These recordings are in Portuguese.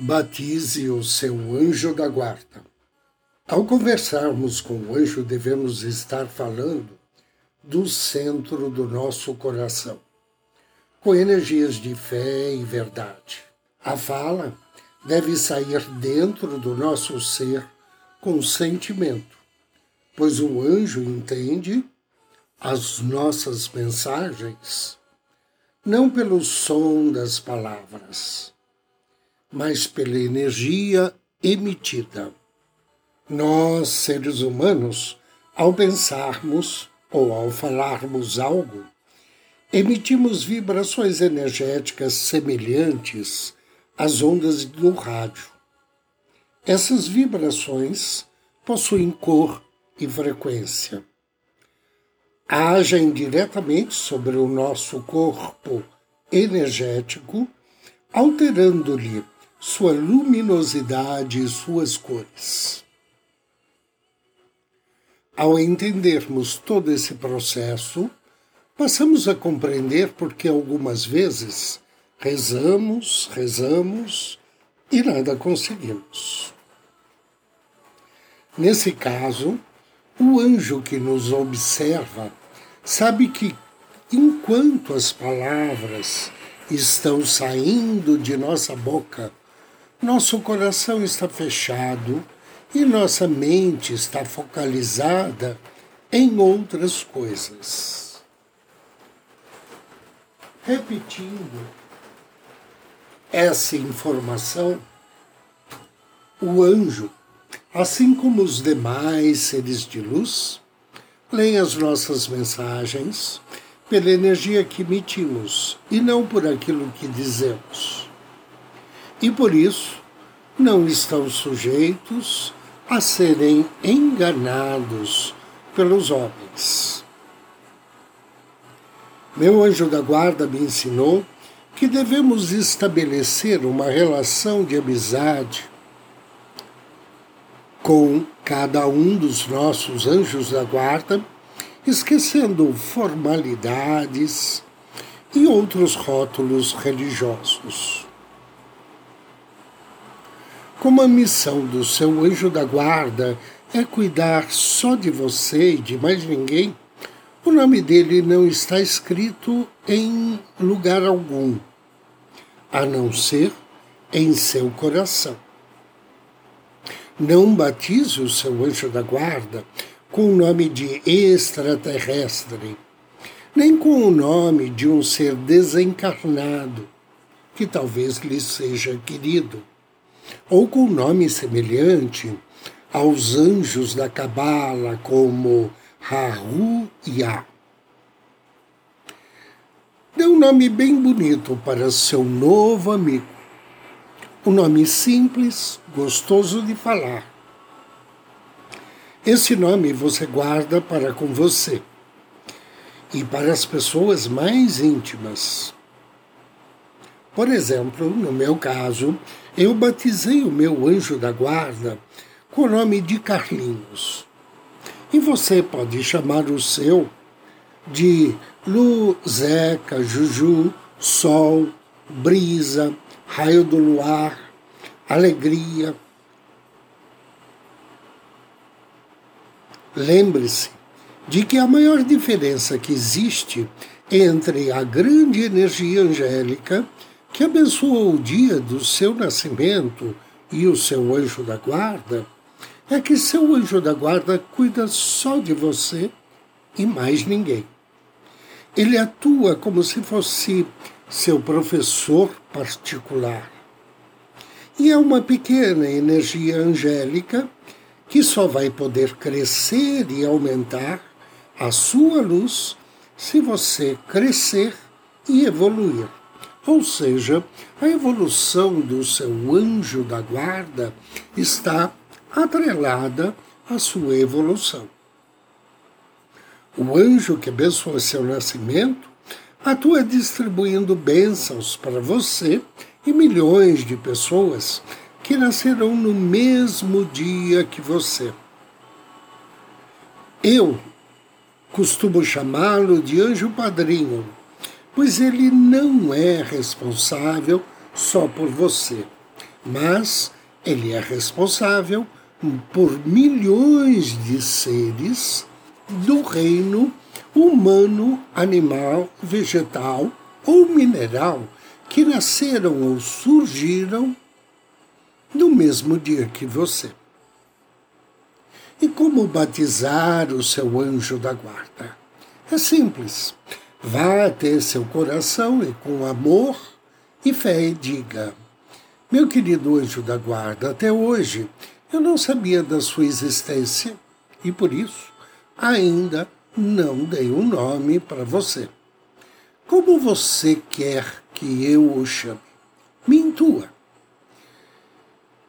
Batize o seu anjo da guarda. Ao conversarmos com o anjo, devemos estar falando do centro do nosso coração, com energias de fé e verdade. A fala deve sair dentro do nosso ser com sentimento, pois o anjo entende as nossas mensagens não pelo som das palavras, mas pela energia emitida. Nós, seres humanos, ao pensarmos ou ao falarmos algo, emitimos vibrações energéticas semelhantes às ondas do rádio. Essas vibrações possuem cor e frequência. Agem diretamente sobre o nosso corpo energético, alterando-lhe sua luminosidade e suas cores. Ao entendermos todo esse processo, passamos a compreender porque algumas vezes rezamos, rezamos e nada conseguimos. Nesse caso, o anjo que nos observa sabe que, enquanto as palavras estão saindo de nossa boca, nosso coração está fechado e nossa mente está focalizada em outras coisas. Repetindo essa informação, o anjo, assim como os demais seres de luz, leem as nossas mensagens pela energia que emitimos e não por aquilo que dizemos e por isso não estão sujeitos a serem enganados pelos homens. Meu anjo da guarda me ensinou que devemos estabelecer uma relação de amizade com cada um dos nossos anjos da guarda, esquecendo formalidades e outros rótulos religiosos. Como a missão do seu anjo da guarda é cuidar só de você e de mais ninguém, o nome dele não está escrito em lugar algum, a não ser em seu coração. Não batize o seu anjo da guarda com o nome de extraterrestre, nem com o nome de um ser desencarnado, que talvez lhe seja querido ou com nome semelhante aos anjos da Cabala, como Rahu Yah. Dê um nome bem bonito para seu novo amigo. Um nome simples, gostoso de falar. Esse nome você guarda para com você e para as pessoas mais íntimas. Por exemplo, no meu caso, eu batizei o meu anjo da guarda com o nome de Carlinhos. E você pode chamar o seu de Lu, Zeca, Juju, Sol, Brisa, Raio do Luar, Alegria. Lembre-se de que a maior diferença que existe entre a grande energia angélica que abençoou o dia do seu nascimento e o seu anjo da guarda, é que seu anjo da guarda cuida só de você e mais ninguém. Ele atua como se fosse seu professor particular. E é uma pequena energia angélica que só vai poder crescer e aumentar a sua luz se você crescer e evoluir. Ou seja, a evolução do seu anjo da guarda está atrelada à sua evolução. O anjo que abençoa seu nascimento atua distribuindo bênçãos para você e milhões de pessoas que nascerão no mesmo dia que você. Eu costumo chamá-lo de anjo padrinho, pois ele não é responsável só por você, mas ele é responsável por milhões de seres do reino humano, animal, vegetal ou mineral que nasceram ou surgiram no mesmo dia que você. E como batizar o seu anjo da guarda? É simples. Vá até seu coração e com amor e fé diga: Meu querido anjo da guarda, até hoje eu não sabia da sua existência e por isso ainda não dei um nome para você. Como você quer que eu o chame? Me intua.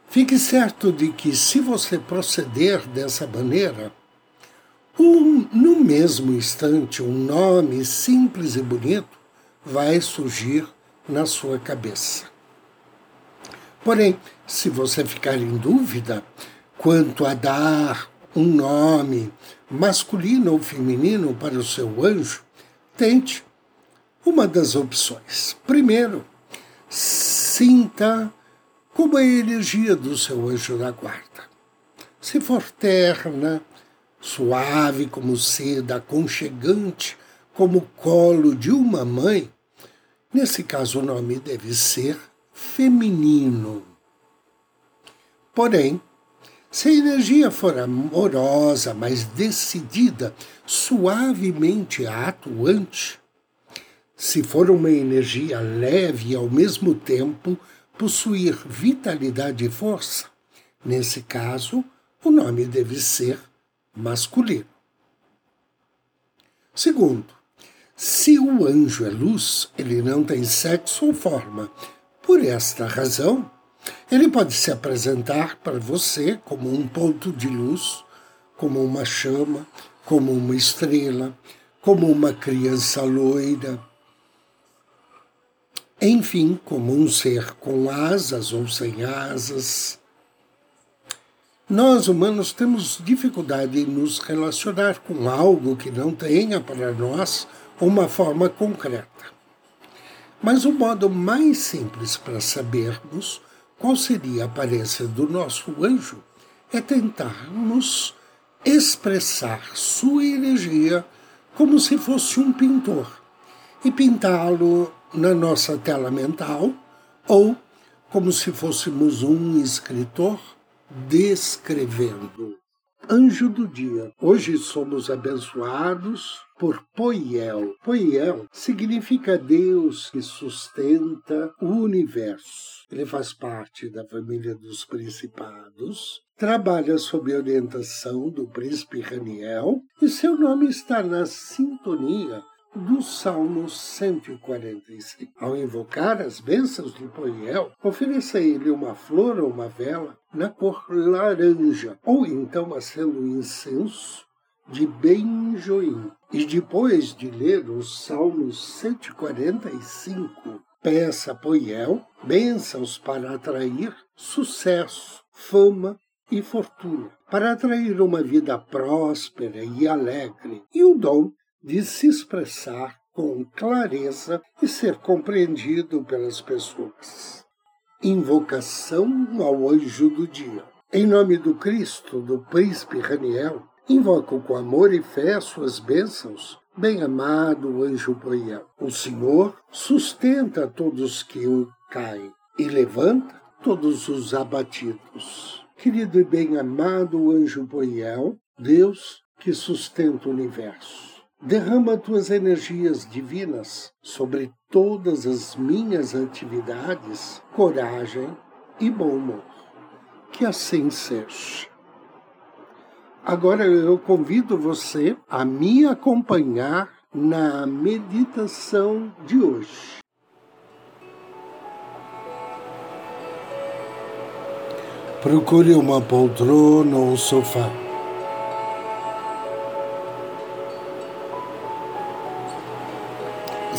Fique certo de que, se você proceder dessa maneira, no mesmo instante, um nome simples e bonito vai surgir na sua cabeça. Porém, se você ficar em dúvida quanto a dar um nome masculino ou feminino para o seu anjo, tente uma das opções. Primeiro, sinta como a energia do seu anjo da guarda. Se for terna, suave como seda, aconchegante como colo de uma mãe, nesse caso o nome deve ser feminino. Porém, se a energia for amorosa, mais decidida, suavemente atuante, se for uma energia leve e ao mesmo tempo possuir vitalidade e força, nesse caso, o nome deve ser masculino. Segundo, se o anjo é luz, ele não tem sexo ou forma. Por esta razão, ele pode se apresentar para você como um ponto de luz, como uma chama, como uma estrela, como uma criança loira, enfim, como um ser com asas ou sem asas. Nós humanos temos dificuldade em nos relacionar com algo que não tenha para nós uma forma concreta. Mas o modo mais simples para sabermos qual seria a aparência do nosso anjo é tentarmos expressar sua energia como se fosse um pintor e pintá-lo na nossa tela mental ou como se fôssemos um escritor descrevendo. Anjo do dia. Hoje somos abençoados por Poiel. Poiel significa Deus que sustenta o universo. Ele faz parte da família dos principados, trabalha sob orientação do príncipe Raniel e seu nome está na sintonia do Salmo 145. Ao invocar as bênçãos de a ele uma flor ou uma vela na cor laranja, ou então acenda um incenso de benjoim. E depois de ler o Salmo 145, peça a Poiel bênçãos para atrair sucesso, fama e fortuna, para atrair uma vida próspera e alegre, e o dom de se expressar com clareza e ser compreendido pelas pessoas. Invocação ao anjo do dia. Em nome do Cristo, do príncipe Raniel, invoco com amor e fé suas bênçãos, bem-amado anjo Poiel. O Senhor sustenta todos que o caem e levanta todos os abatidos. Querido e bem-amado anjo Boiel, Deus que sustenta o universo, derrama tuas energias divinas sobre todas as minhas atividades, coragem e bom humor. Que assim seja. Agora eu convido você a me acompanhar na meditação de hoje. Procure uma poltrona ou um sofá.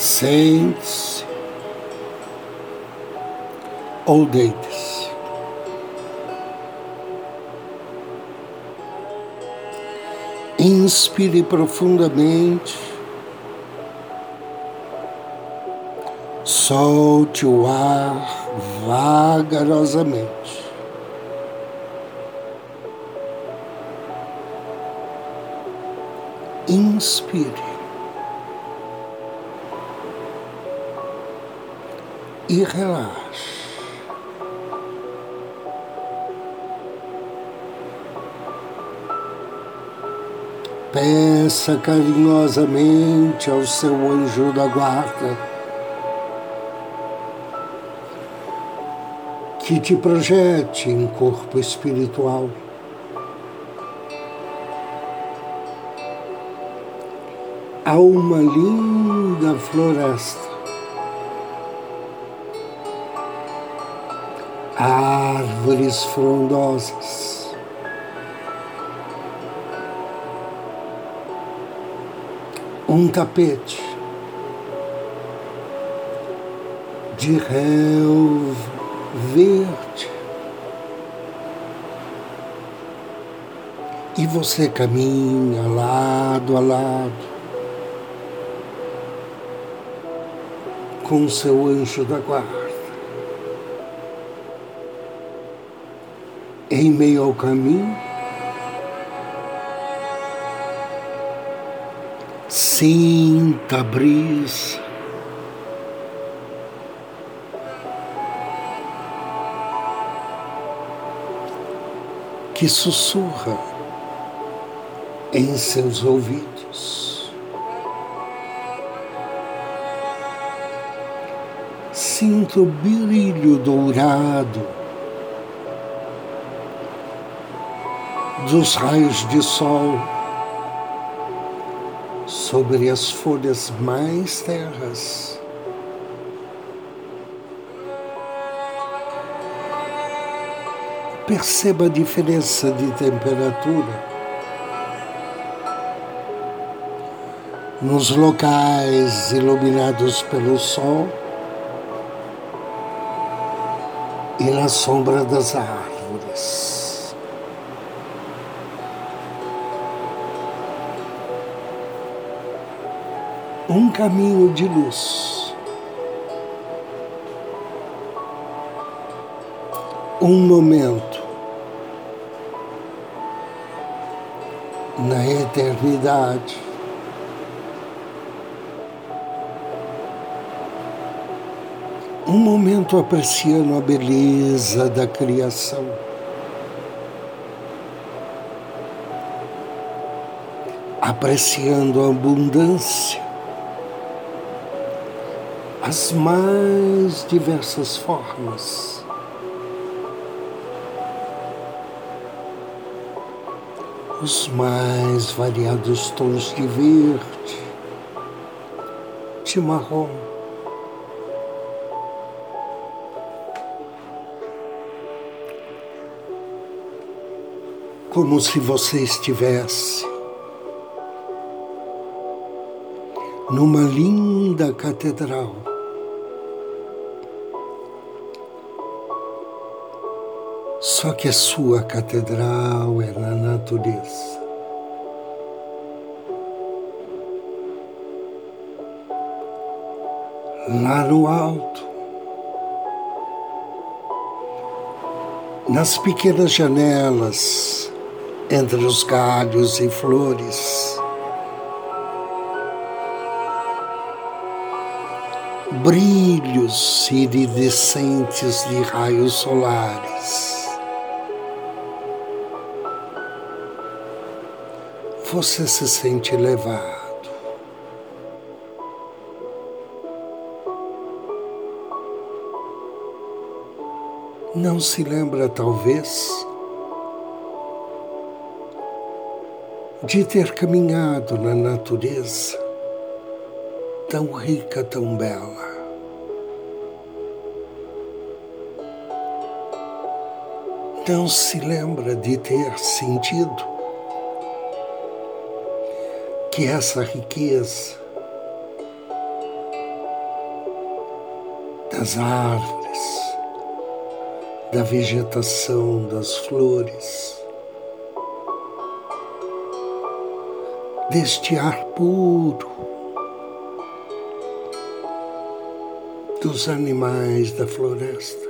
Sente-se ou deite-se. Inspire profundamente. Solte o ar vagarosamente. Inspire. E relaxe. Peça carinhosamente ao seu anjo da guarda que te projete em corpo espiritual. há uma linda floresta. Árvores frondosas. Um tapete de relva verde. E você caminha lado a lado com seu anjo da guarda. Em meio ao caminho, sinta a brisa. Que sussurra em seus ouvidos. sinto o brilho dourado dos raios de sol sobre as folhas mais terras. Perceba a diferença de temperatura nos locais iluminados pelo sol e na sombra das árvores. Um caminho de luz. Um momento na eternidade. um momento apreciando a beleza da criação. Apreciando a abundância, as mais diversas formas. Os mais variados tons de verde, de marrom, como se você estivesse numa linda catedral. Só que a sua catedral é na natureza. Lá no alto, nas pequenas janelas, entre os galhos e flores. Brilhos iridescentes de raios solares. Você se sente levado. Não se lembra, talvez, de ter caminhado na natureza tão rica, tão bela. Não se lembra de ter sentido que essa riqueza das árvores, da vegetação, das flores, deste ar puro, dos animais da floresta.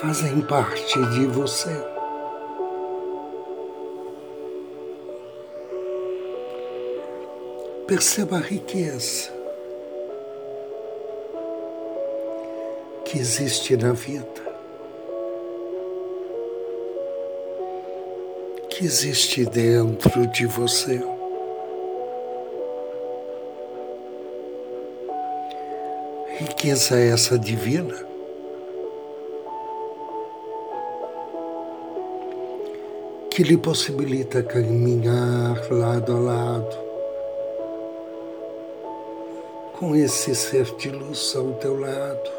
Fazem parte de você. Perceba a riqueza que existe na vida, que existe dentro de você. Riqueza essa divina. Que lhe possibilita caminhar lado a lado com esse ser de luz ao teu lado,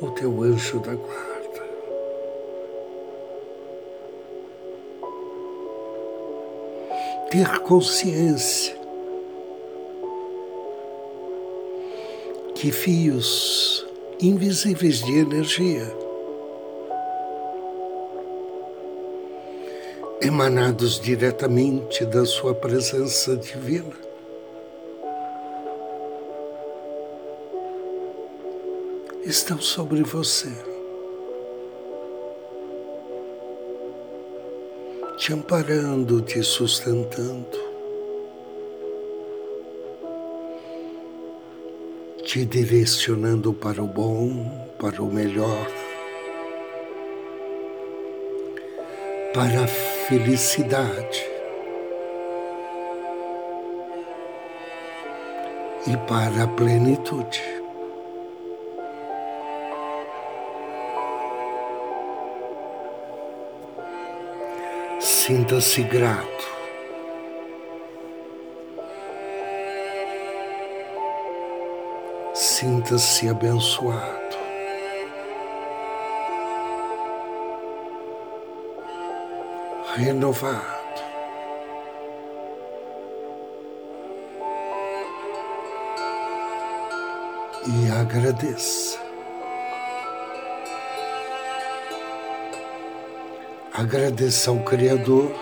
o teu anjo da guarda. Ter consciência que fios invisíveis de energia emanados diretamente da sua presença divina estão sobre você, te amparando, te sustentando, te direcionando para o bom, para o melhor, para a felicidade. E para a plenitude. Sinta-se grato. Sinta-se abençoado. Renovado. E agradeça. Agradeça ao Criador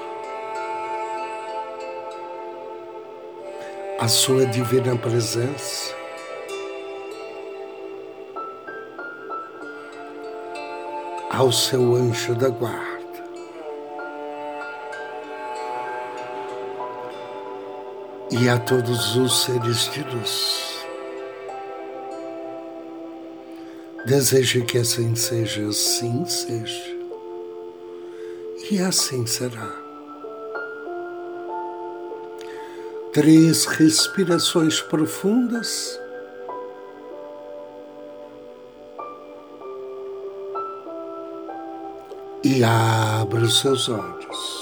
a sua divina presença. Ao seu anjo da guarda. E a todos os seres de luz. Desejo que assim seja, assim seja e assim será. Três respirações profundas. E abra os seus olhos.